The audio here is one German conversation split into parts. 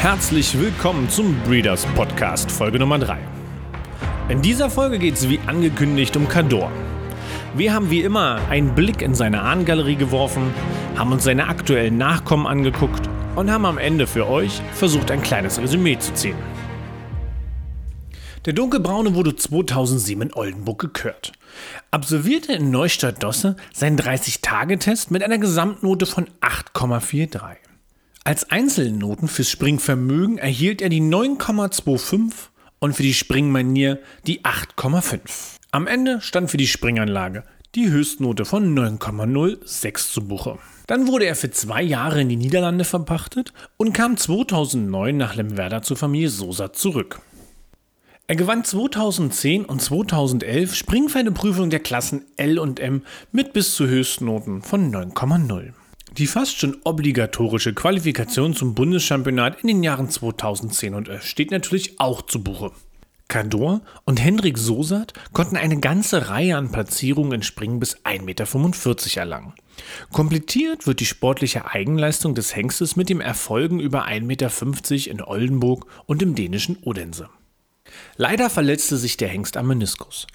Herzlich willkommen zum Breeders Podcast, Folge Nummer 3. In dieser Folge geht es wie angekündigt um Cador. Wir haben wie immer einen Blick in seine Ahnengalerie geworfen, haben uns seine aktuellen Nachkommen angeguckt und haben am Ende für euch versucht, ein kleines Resümee zu ziehen. Der Dunkelbraune wurde 2007 in Oldenburg gekürt. Absolvierte in Neustadt-Dosse seinen 30-Tage-Test mit einer Gesamtnote von 8,43. Als Einzelnoten fürs Springvermögen erhielt er die 9,25 und für die Springmanier die 8,5. Am Ende stand für die Springanlage die Höchstnote von 9,06 zu Buche. Dann wurde er für zwei Jahre in die Niederlande verpachtet und kam 2009 nach Lemwerder zur Familie Sosa zurück. Er gewann 2010 und 2011 Springpferdeprüfung der Klassen L und M mit bis zu Höchstnoten von 9,0. Die fast schon obligatorische Qualifikation zum Bundeschampionat in den Jahren 2010 und 11 steht natürlich auch zu Buche. Cador und Hendrik Sosat konnten eine ganze Reihe an Platzierungen in Springen bis 1,45 Meter erlangen. Komplettiert wird die sportliche Eigenleistung des Hengstes mit dem Erfolgen über 1,50 Meter in Oldenburg und im dänischen Odense. Leider verletzte sich der Hengst am Meniskus.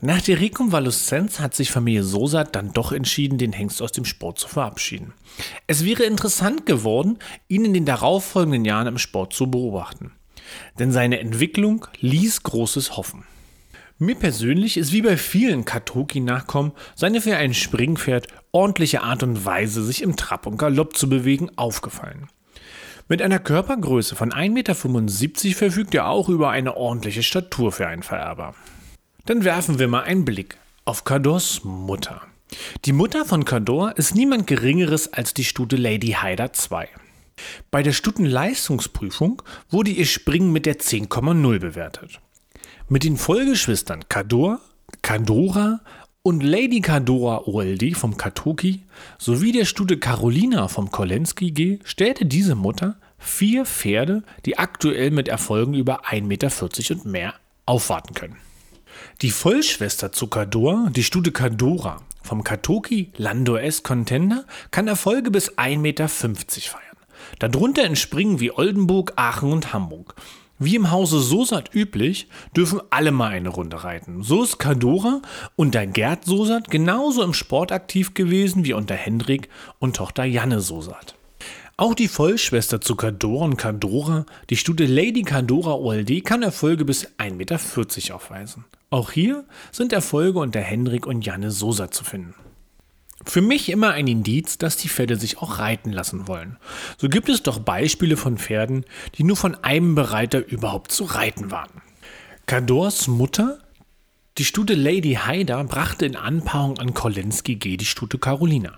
Nach der Rekonvaleszenz hat sich Familie Sosa dann doch entschieden, den Hengst aus dem Sport zu verabschieden. Es wäre interessant geworden, ihn in den darauffolgenden Jahren im Sport zu beobachten. Denn seine Entwicklung ließ Großes hoffen. Mir persönlich ist wie bei vielen Katoki-Nachkommen seine für ein Springpferd ordentliche Art und Weise, sich im Trab und Galopp zu bewegen, aufgefallen. Mit einer Körpergröße von 1,75 Meter verfügt er auch über eine ordentliche Statur für einen Vererber. Dann werfen wir mal einen Blick auf Cadors Mutter. Die Mutter von Cador ist niemand Geringeres als die Stute Lady Hyder 2. Bei der Stutenleistungsprüfung wurde ihr Springen mit der 10,0 bewertet. Mit den Vollgeschwistern Cador, Cadora und Lady Cadora Oldie vom Katoki sowie der Stute Carolina vom Kolensky G stellte diese Mutter vier Pferde, die aktuell mit Erfolgen über 1,40 Meter und mehr aufwarten können. Die Vollschwester zu Cador, die Stute Cadora vom Katoki Lando S Contender, kann Erfolge bis 1,50 Meter feiern. Darunter entspringen wie Oldenburg, Aachen und Hamburg. Wie im Hause Sosat üblich, dürfen alle mal eine Runde reiten. So ist Cadora unter Gerd Sosat genauso im Sport aktiv gewesen wie unter Hendrik und Tochter Janne Sosat. Auch die Vollschwester zu Cadora und Cadora, die Stute Lady Cadora OLD, kann Erfolge bis 1,40 Meter aufweisen. Auch hier sind Erfolge unter Hendrik und Janne Sosat zu finden. Für mich immer ein Indiz, dass die Pferde sich auch reiten lassen wollen. So gibt es doch Beispiele von Pferden, die nur von einem Bereiter überhaupt zu reiten waren. Cadors Mutter, die Stute Lady Haida, brachte in Anpaarung an Kolensky G die Stute Carolina.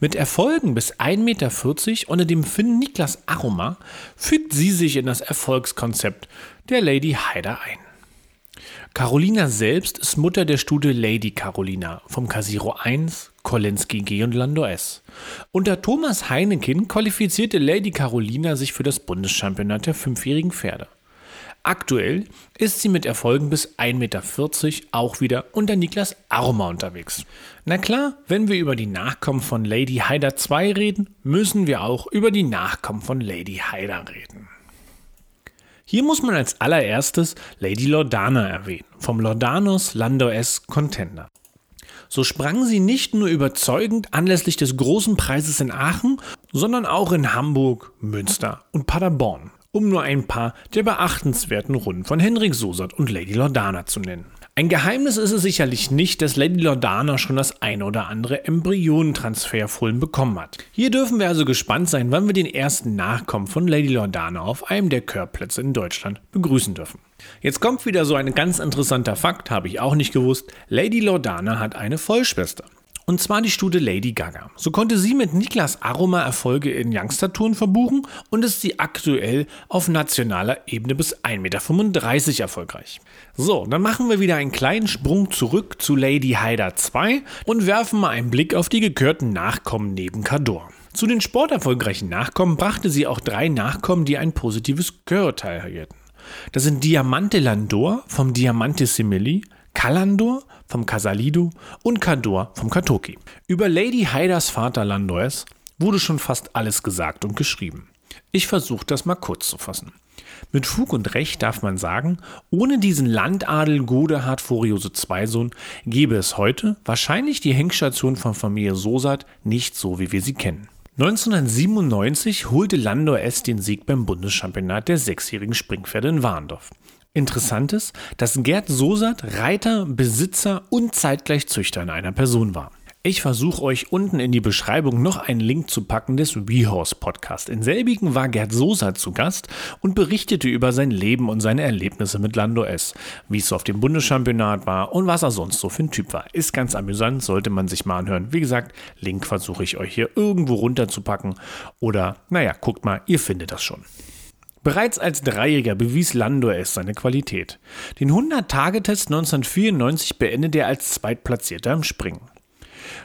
Mit Erfolgen bis 1,40 Meter unter dem Finn Niklas Aroma fügt sie sich in das Erfolgskonzept der Lady Haida ein. Carolina selbst ist Mutter der Stute Lady Carolina vom Casiro 1, Kolensky G und Lando S. Unter Thomas Heinekin qualifizierte Lady Carolina sich für das Bundeschampionat der fünfjährigen Pferde. Aktuell ist sie mit Erfolgen bis 1,40 Meter auch wieder unter Niklas Arma unterwegs. Na klar, wenn wir über die Nachkommen von Lady Hyder 2 reden, müssen wir auch über die Nachkommen von Lady Hyder reden. Hier muss man als allererstes Lady Lordana erwähnen, vom Lordanos Lando S Contender. So sprang sie nicht nur überzeugend anlässlich des großen Preises in Aachen, sondern auch in Hamburg, Münster und Paderborn, um nur ein paar der beachtenswerten Runden von Henrik Sosat und Lady Lordana zu nennen. Ein Geheimnis ist es sicherlich nicht, dass Lady Lordana schon das ein oder andere Embryonentransferfohlen bekommen hat. Hier dürfen wir also gespannt sein, wann wir den ersten Nachkommen von Lady Lordana auf einem der Körplätze in Deutschland begrüßen dürfen. Jetzt kommt wieder so ein ganz interessanter Fakt, habe ich auch nicht gewusst. Lady Lordana hat eine Vollschwester. Und zwar die Stute Lady Gaga. So konnte sie mit Niklas Aroma Erfolge in Youngster-Touren verbuchen und ist sie aktuell auf nationaler Ebene bis 1,35 Meter erfolgreich. So, dann machen wir wieder einen kleinen Sprung zurück zu Lady Hyder 2 und werfen mal einen Blick auf die gekörten Nachkommen neben Cador. Zu den sporterfolgreichen Nachkommen brachte sie auch drei Nachkommen, die ein positives Gehörteil erhielten. Das sind Diamante Landor vom Diamante Simili, Kalandor vom Casalido und Cador vom Katoki. Über Lady Haidas Vater Landois wurde schon fast alles gesagt und geschrieben. Ich versuche das mal kurz zu fassen. Mit Fug und Recht darf man sagen, ohne diesen Landadel Godehard Furiose Zweisohn gäbe es heute wahrscheinlich die Hengstation von Familie Sosat nicht so, wie wir sie kennen. 1997 holte Landor S. den Sieg beim Bundeschampionat der sechsjährigen Springpferde in Warndorf. Interessant ist, dass Gerd Sosat Reiter, Besitzer und zeitgleich Züchter in einer Person war. Ich versuche euch unten in die Beschreibung noch einen Link zu packen des WeHorse Podcast. In selbigen war Gerd Sosa zu Gast und berichtete über sein Leben und seine Erlebnisse mit Lando S, wie es auf dem Bundeschampionat war und was er sonst so für ein Typ war. Ist ganz amüsant, sollte man sich mal anhören. Wie gesagt, Link versuche ich euch hier irgendwo runterzupacken oder, naja, guckt mal, ihr findet das schon. Bereits als Dreijähriger bewies Lando S seine Qualität. Den 100-Tage-Test 1994 beendete er als Zweitplatzierter im Springen.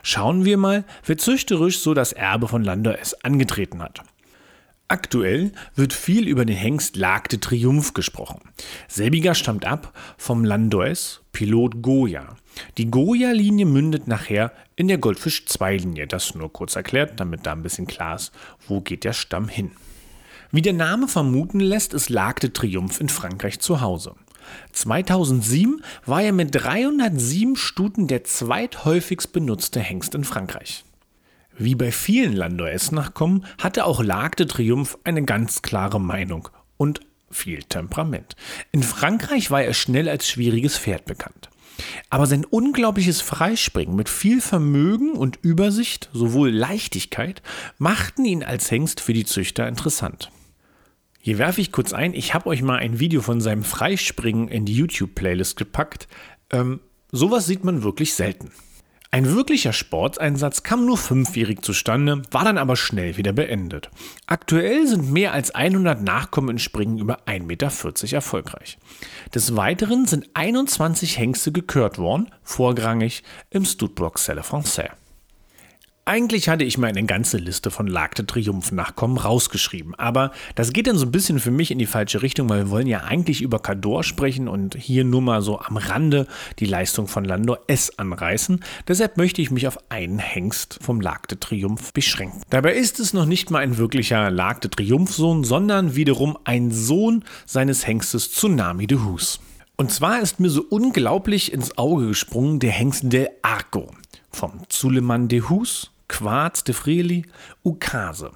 Schauen wir mal, wer züchterisch so das Erbe von Landor S angetreten hat. Aktuell wird viel über den Hengst Lagde Triumph gesprochen. Selbiger stammt ab vom Landois Pilot Goya. Die Goya-Linie mündet nachher in der Goldfisch 2-Linie. Das nur kurz erklärt, damit da ein bisschen klar ist, wo geht der Stamm hin. Wie der Name vermuten lässt, ist Lagde Triumph in Frankreich zu Hause. 2007 war er mit 307 Stuten der zweithäufigst benutzte Hengst in Frankreich. Wie bei vielen Landor-S-Nachkommen hatte auch Larc de Triomphe eine ganz klare Meinung und viel Temperament. In Frankreich war er schnell als schwieriges Pferd bekannt. Aber sein unglaubliches Freispringen mit viel Vermögen und Übersicht, sowohl Leichtigkeit, machten ihn als Hengst für die Züchter interessant. Hier werfe ich kurz ein, ich habe euch mal ein Video von seinem Freispringen in die YouTube-Playlist gepackt. Ähm, sowas sieht man wirklich selten. Ein wirklicher Sporteinsatz kam nur fünfjährig zustande, war dann aber schnell wieder beendet. Aktuell sind mehr als 100 Nachkommen in Springen über 1,40 Meter erfolgreich. Des Weiteren sind 21 Hengste gekürt worden, vorrangig im Studbrook Selle Français. Eigentlich hatte ich mir eine ganze Liste von Lagte Triumph-Nachkommen rausgeschrieben, aber das geht dann so ein bisschen für mich in die falsche Richtung, weil wir wollen ja eigentlich über Cador sprechen und hier nur mal so am Rande die Leistung von Landor S anreißen. Deshalb möchte ich mich auf einen Hengst vom Lagte Triumph beschränken. Dabei ist es noch nicht mal ein wirklicher Lagte Triumph-Sohn, sondern wiederum ein Sohn seines Hengstes Tsunami de Hus. Und zwar ist mir so unglaublich ins Auge gesprungen der Hengst Del Arco vom Zuleman de Hus Quarz de Freli, Ukase.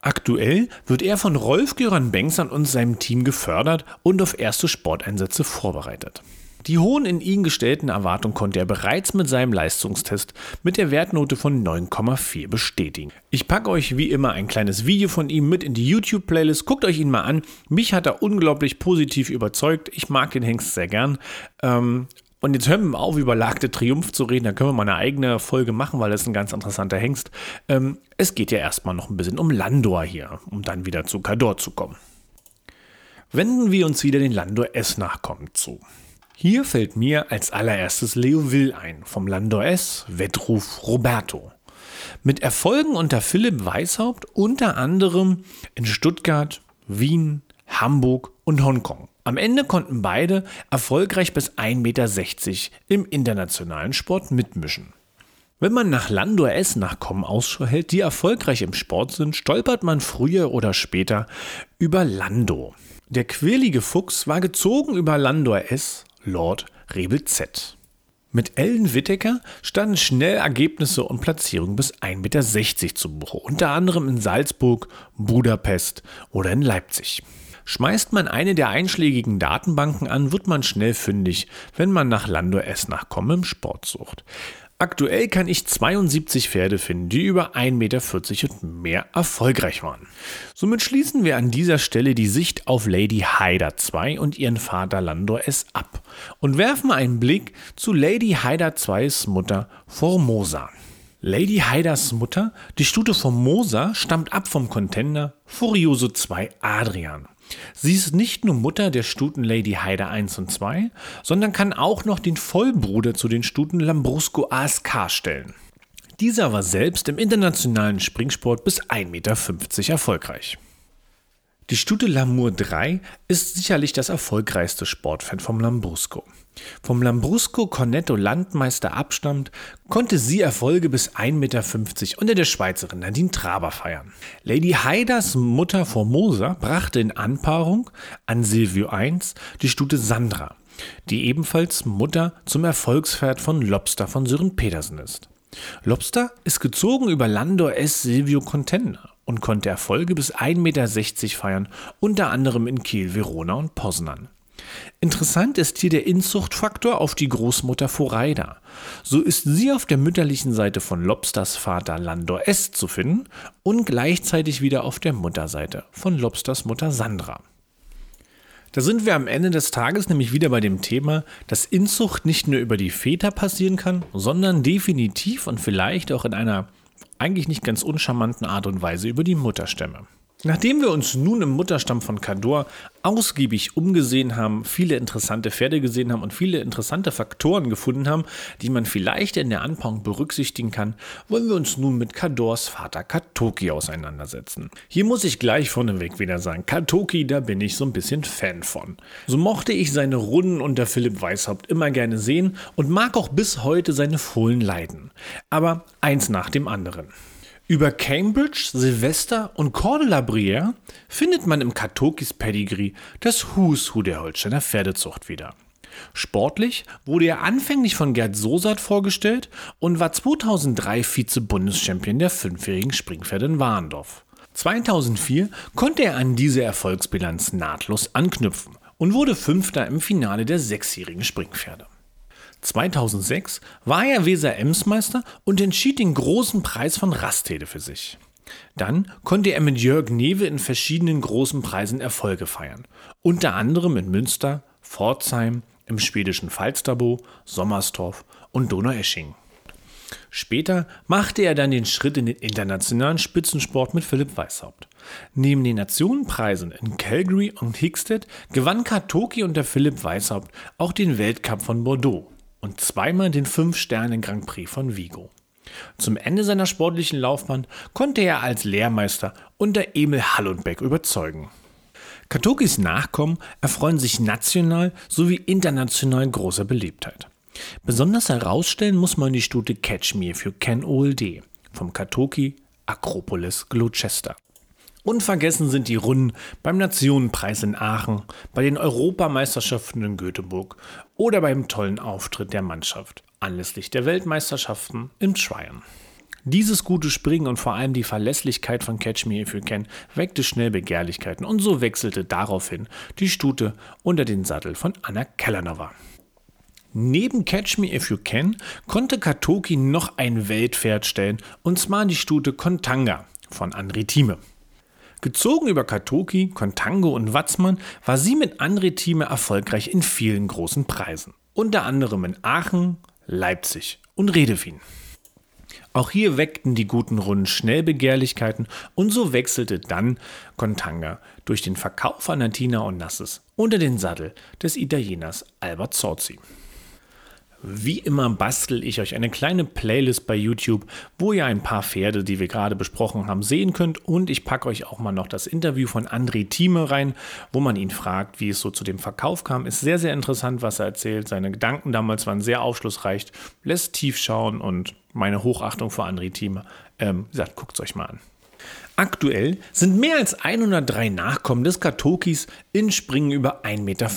Aktuell wird er von Rolf-Göran Bengtsson und seinem Team gefördert und auf erste Sporteinsätze vorbereitet. Die hohen in ihn gestellten Erwartungen konnte er bereits mit seinem Leistungstest mit der Wertnote von 9,4 bestätigen. Ich packe euch wie immer ein kleines Video von ihm mit in die YouTube-Playlist. Guckt euch ihn mal an. Mich hat er unglaublich positiv überzeugt. Ich mag den Hengst sehr gern. Ähm, und jetzt hören wir auf, über Lagde Triumph zu reden. Da können wir mal eine eigene Folge machen, weil das ist ein ganz interessanter Hengst. Ähm, es geht ja erstmal noch ein bisschen um Landor hier, um dann wieder zu Cador zu kommen. Wenden wir uns wieder den Landor S Nachkommen zu. Hier fällt mir als allererstes Leo Will ein, vom Landor S Wettruf Roberto. Mit Erfolgen unter Philipp Weishaupt, unter anderem in Stuttgart, Wien, Hamburg und Hongkong. Am Ende konnten beide erfolgreich bis 1,60 Meter im internationalen Sport mitmischen. Wenn man nach Landor S Nachkommen Ausschau hält, die erfolgreich im Sport sind, stolpert man früher oder später über Lando. Der quirlige Fuchs war gezogen über Landor S, Lord Rebel Z. Mit Ellen Wittecker standen schnell Ergebnisse und Platzierungen bis 1,60 Meter zu Buche, unter anderem in Salzburg, Budapest oder in Leipzig. Schmeißt man eine der einschlägigen Datenbanken an, wird man schnell fündig, wenn man nach Lando S Nachkommen im Sport sucht. Aktuell kann ich 72 Pferde finden, die über 1,40 Meter und mehr erfolgreich waren. Somit schließen wir an dieser Stelle die Sicht auf Lady Haida 2 und ihren Vater Landor S ab und werfen einen Blick zu Lady Haida 2s Mutter Formosa. Lady Haidas Mutter, die Stute Formosa, stammt ab vom Contender Furioso 2 Adrian. Sie ist nicht nur Mutter der Stuten Lady Haida 1 und 2, sondern kann auch noch den Vollbruder zu den Stuten Lambrusco ASK stellen. Dieser war selbst im internationalen Springsport bis 1,50 Meter erfolgreich. Die Stute Lamour 3 ist sicherlich das erfolgreichste Sportfan vom Lambrusco. Vom Lambrusco Cornetto Landmeister abstammt, konnte sie Erfolge bis 1,50 Meter unter der Schweizerin Nadine Traber feiern. Lady Haidas Mutter Formosa brachte in Anpaarung an Silvio I die Stute Sandra, die ebenfalls Mutter zum Erfolgspferd von Lobster von Sören Petersen ist. Lobster ist gezogen über Landor S. Silvio Contender und konnte Erfolge bis 1,60 Meter feiern, unter anderem in Kiel, Verona und Poznan. Interessant ist hier der Inzuchtfaktor auf die Großmutter Foraida. So ist sie auf der mütterlichen Seite von Lobsters Vater Landor S. zu finden und gleichzeitig wieder auf der Mutterseite von Lobsters Mutter Sandra. Da sind wir am Ende des Tages nämlich wieder bei dem Thema, dass Inzucht nicht nur über die Väter passieren kann, sondern definitiv und vielleicht auch in einer eigentlich nicht ganz uncharmanten Art und Weise über die Mutterstämme. Nachdem wir uns nun im Mutterstamm von Cador ausgiebig umgesehen haben, viele interessante Pferde gesehen haben und viele interessante Faktoren gefunden haben, die man vielleicht in der Anpaarung berücksichtigen kann, wollen wir uns nun mit Cadors Vater Katoki auseinandersetzen. Hier muss ich gleich vorneweg wieder sagen, Katoki, da bin ich so ein bisschen Fan von. So mochte ich seine Runden unter Philipp Weishaupt immer gerne sehen und mag auch bis heute seine Fohlen leiden. Aber eins nach dem anderen. Über Cambridge, Silvester und Cordula Briere findet man im Katokis Pedigree das Who's Who der Holsteiner Pferdezucht wieder. Sportlich wurde er anfänglich von Gerd Sosat vorgestellt und war 2003 Vize-Bundeschampion der fünfjährigen Springpferde in Warendorf. 2004 konnte er an diese Erfolgsbilanz nahtlos anknüpfen und wurde Fünfter im Finale der sechsjährigen Springpferde. 2006 war er Weser-Emsmeister und entschied den großen Preis von Rastede für sich. Dann konnte er mit Jörg Newe in verschiedenen großen Preisen Erfolge feiern, unter anderem in Münster, Pforzheim, im schwedischen Falsterbo, Sommerstorf und Donaueschingen. Später machte er dann den Schritt in den internationalen Spitzensport mit Philipp Weishaupt. Neben den Nationenpreisen in Calgary und Hickstead gewann Katoki unter Philipp Weishaupt auch den Weltcup von Bordeaux und zweimal den 5-Sterne-Grand Prix von Vigo. Zum Ende seiner sportlichen Laufbahn konnte er als Lehrmeister unter Emil Hallundbeck überzeugen. Katokis Nachkommen erfreuen sich national sowie international großer Beliebtheit. Besonders herausstellen muss man die Stute Catch Me für Ken OLD vom Katoki Acropolis Gloucester. Unvergessen sind die Runden beim Nationenpreis in Aachen, bei den Europameisterschaften in Göteborg oder beim tollen Auftritt der Mannschaft anlässlich der Weltmeisterschaften im Tryon. Dieses gute Springen und vor allem die Verlässlichkeit von Catch Me If You Can weckte schnell Begehrlichkeiten und so wechselte daraufhin die Stute unter den Sattel von Anna Kellanova. Neben Catch Me If You Can konnte Katoki noch ein Weltpferd stellen, und zwar die Stute Kontanga von André Thieme. Gezogen über Katoki, Kontango und Watzmann war sie mit André Thieme erfolgreich in vielen großen Preisen. Unter anderem in Aachen, Leipzig und Redewien. Auch hier weckten die guten Runden schnell Begehrlichkeiten und so wechselte dann Kontanga durch den Verkauf an Natina und Nasses unter den Sattel des Italieners Albert Zorzi. Wie immer bastel ich euch eine kleine Playlist bei YouTube, wo ihr ein paar Pferde, die wir gerade besprochen haben, sehen könnt. Und ich packe euch auch mal noch das Interview von André Thieme rein, wo man ihn fragt, wie es so zu dem Verkauf kam. Ist sehr, sehr interessant, was er erzählt. Seine Gedanken damals waren sehr aufschlussreich, lässt tief schauen und meine Hochachtung vor André Thieme. Ähm, gesagt, guckt es euch mal an. Aktuell sind mehr als 103 Nachkommen des Katokis in Springen über 1,45 Meter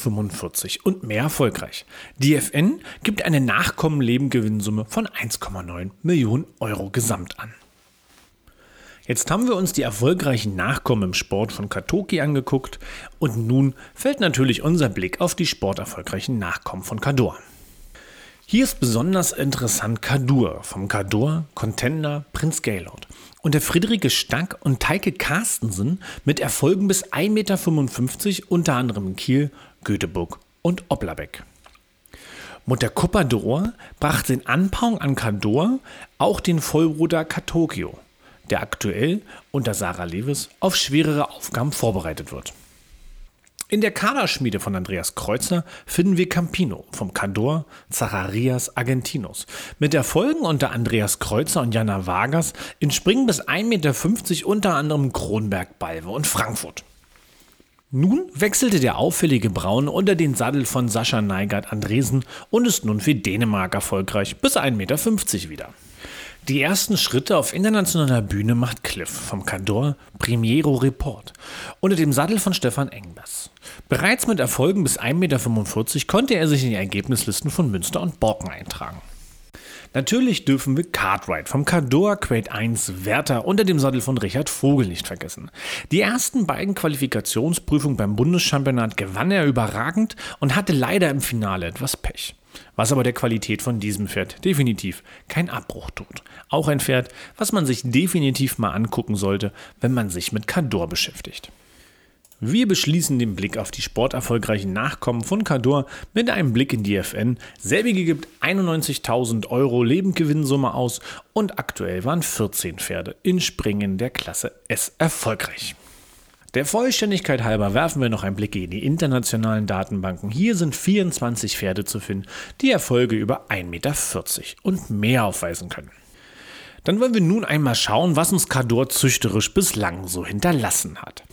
und mehr erfolgreich. Die FN gibt eine Nachkommenlebengewinnsumme von 1,9 Millionen Euro gesamt an. Jetzt haben wir uns die erfolgreichen Nachkommen im Sport von Katoki angeguckt und nun fällt natürlich unser Blick auf die sporterfolgreichen Nachkommen von Kador. Hier ist besonders interessant Kadur vom Kadur Contender Prinz Gaylord und der Friederike Stack und Teike Carstensen mit Erfolgen bis 1,55 Meter, unter anderem in Kiel, Göteborg und Oplabeck. Mutter Kuppador brachte in Anpaarung an Kador auch den Vollbruder Katokio, der aktuell unter Sarah Lewis auf schwerere Aufgaben vorbereitet wird. In der Kaderschmiede von Andreas Kreuzer finden wir Campino vom Cador Zacharias Argentinos mit Erfolgen unter Andreas Kreuzer und Jana Vargas in Springen bis 1,50 Meter unter anderem Kronberg, Balve und Frankfurt. Nun wechselte der auffällige Braun unter den Sattel von Sascha Neigert Andresen und ist nun für Dänemark erfolgreich bis 1,50 Meter wieder. Die ersten Schritte auf internationaler Bühne macht Cliff vom Cador Primiero Report unter dem Sattel von Stefan Engbers. Bereits mit Erfolgen bis 1,45 Meter konnte er sich in die Ergebnislisten von Münster und Borken eintragen. Natürlich dürfen wir Cartwright vom Cador Quade 1 Werther unter dem Sattel von Richard Vogel nicht vergessen. Die ersten beiden Qualifikationsprüfungen beim Bundeschampionat gewann er überragend und hatte leider im Finale etwas Pech. Was aber der Qualität von diesem Pferd definitiv kein Abbruch tut. Auch ein Pferd, was man sich definitiv mal angucken sollte, wenn man sich mit Cador beschäftigt. Wir beschließen den Blick auf die sporterfolgreichen Nachkommen von Cador mit einem Blick in die FN. Selbige gibt 91.000 Euro Lebendgewinnsumme aus und aktuell waren 14 Pferde in Springen der Klasse S erfolgreich. Der Vollständigkeit halber werfen wir noch einen Blick in die internationalen Datenbanken. Hier sind 24 Pferde zu finden, die Erfolge über 1,40 Meter und mehr aufweisen können. Dann wollen wir nun einmal schauen, was uns Cador züchterisch bislang so hinterlassen hat.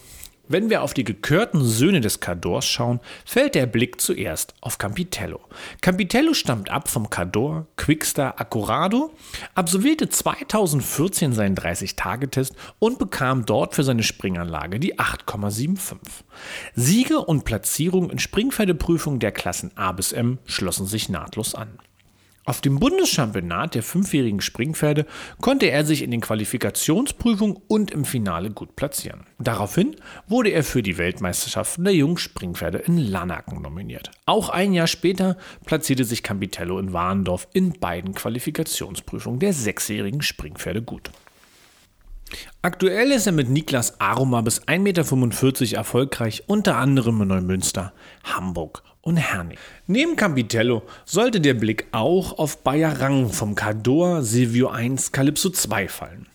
Wenn wir auf die gekörten Söhne des Cadors schauen, fällt der Blick zuerst auf Campitello. Campitello stammt ab vom Cador Quickstar Accurado, absolvierte 2014 seinen 30-Tage-Test und bekam dort für seine Springanlage die 8,75. Siege und Platzierung in Springpferdeprüfungen der Klassen A bis M schlossen sich nahtlos an. Auf dem Bundeschampionat der fünfjährigen Springpferde konnte er sich in den Qualifikationsprüfungen und im Finale gut platzieren. Daraufhin wurde er für die Weltmeisterschaften der jungen Springpferde in Lanaken nominiert. Auch ein Jahr später platzierte sich Campitello in Warendorf in beiden Qualifikationsprüfungen der sechsjährigen Springpferde gut. Aktuell ist er mit Niklas Aroma bis 1,45 Meter erfolgreich, unter anderem in Neumünster, Hamburg und Herning. Neben Campitello sollte der Blick auch auf Bayerrang vom Cador Silvio 1 Calypso 2 fallen.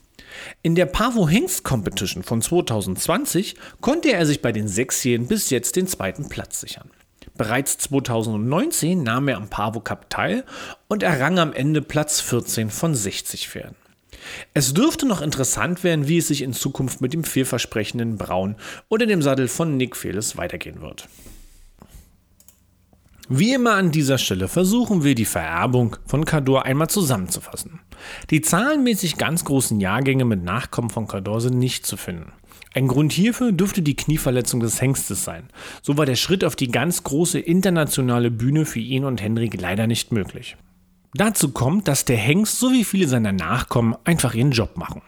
In der Pavo Hengst Competition von 2020 konnte er sich bei den Sechsjährigen bis jetzt den zweiten Platz sichern. Bereits 2019 nahm er am Pavo Cup teil und errang am Ende Platz 14 von 60 Pferden. Es dürfte noch interessant werden, wie es sich in Zukunft mit dem vielversprechenden Braun oder dem Sattel von Nick Feles weitergehen wird. Wie immer an dieser Stelle versuchen wir die Vererbung von Cador einmal zusammenzufassen. Die zahlenmäßig ganz großen Jahrgänge mit Nachkommen von Cador sind nicht zu finden. Ein Grund hierfür dürfte die Knieverletzung des Hengstes sein. So war der Schritt auf die ganz große internationale Bühne für ihn und Henrik leider nicht möglich. Dazu kommt, dass der Hengst sowie viele seiner Nachkommen einfach ihren Job machen.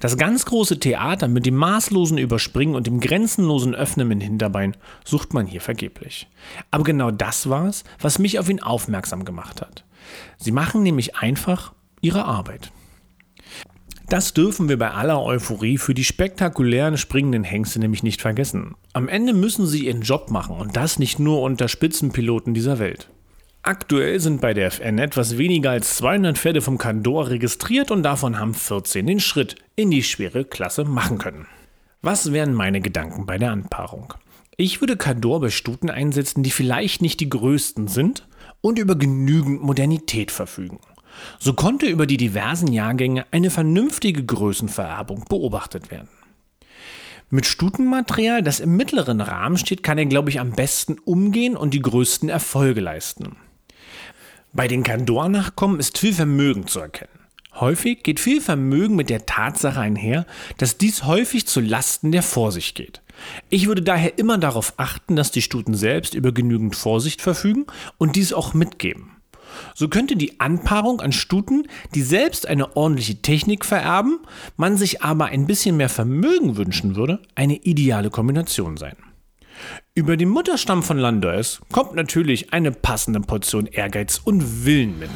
Das ganz große Theater mit dem maßlosen Überspringen und dem grenzenlosen Öffnen im Hinterbein sucht man hier vergeblich. Aber genau das war es, was mich auf ihn aufmerksam gemacht hat. Sie machen nämlich einfach ihre Arbeit. Das dürfen wir bei aller Euphorie für die spektakulären springenden Hengste nämlich nicht vergessen. Am Ende müssen sie ihren Job machen und das nicht nur unter Spitzenpiloten dieser Welt. Aktuell sind bei der FN etwas weniger als 200 Pferde vom Kandor registriert und davon haben 14 den Schritt in die schwere Klasse machen können. Was wären meine Gedanken bei der Anpaarung? Ich würde Kandor bei Stuten einsetzen, die vielleicht nicht die größten sind und über genügend Modernität verfügen. So konnte über die diversen Jahrgänge eine vernünftige Größenvererbung beobachtet werden. Mit Stutenmaterial, das im mittleren Rahmen steht, kann er, glaube ich, am besten umgehen und die größten Erfolge leisten. Bei den Kandor-Nachkommen ist viel Vermögen zu erkennen. Häufig geht viel Vermögen mit der Tatsache einher, dass dies häufig zu Lasten der Vorsicht geht. Ich würde daher immer darauf achten, dass die Stuten selbst über genügend Vorsicht verfügen und dies auch mitgeben. So könnte die Anpaarung an Stuten, die selbst eine ordentliche Technik vererben, man sich aber ein bisschen mehr Vermögen wünschen würde, eine ideale Kombination sein. Über den Mutterstamm von Landois kommt natürlich eine passende Portion Ehrgeiz und Willen mit.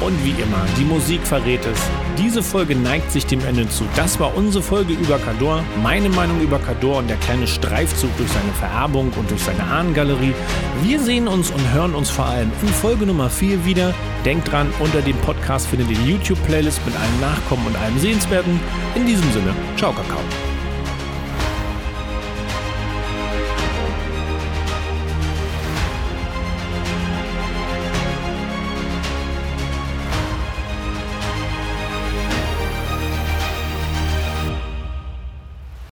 Und wie immer, die Musik verrät es. Diese Folge neigt sich dem Ende zu. Das war unsere Folge über Cador. Meine Meinung über Cador und der kleine Streifzug durch seine Vererbung und durch seine Ahnengalerie. Wir sehen uns und hören uns vor allem in Folge Nummer 4 wieder. Denkt dran, unter dem Podcast findet ihr die YouTube-Playlist mit allen Nachkommen und allem Sehenswerten. In diesem Sinne, ciao Kakao.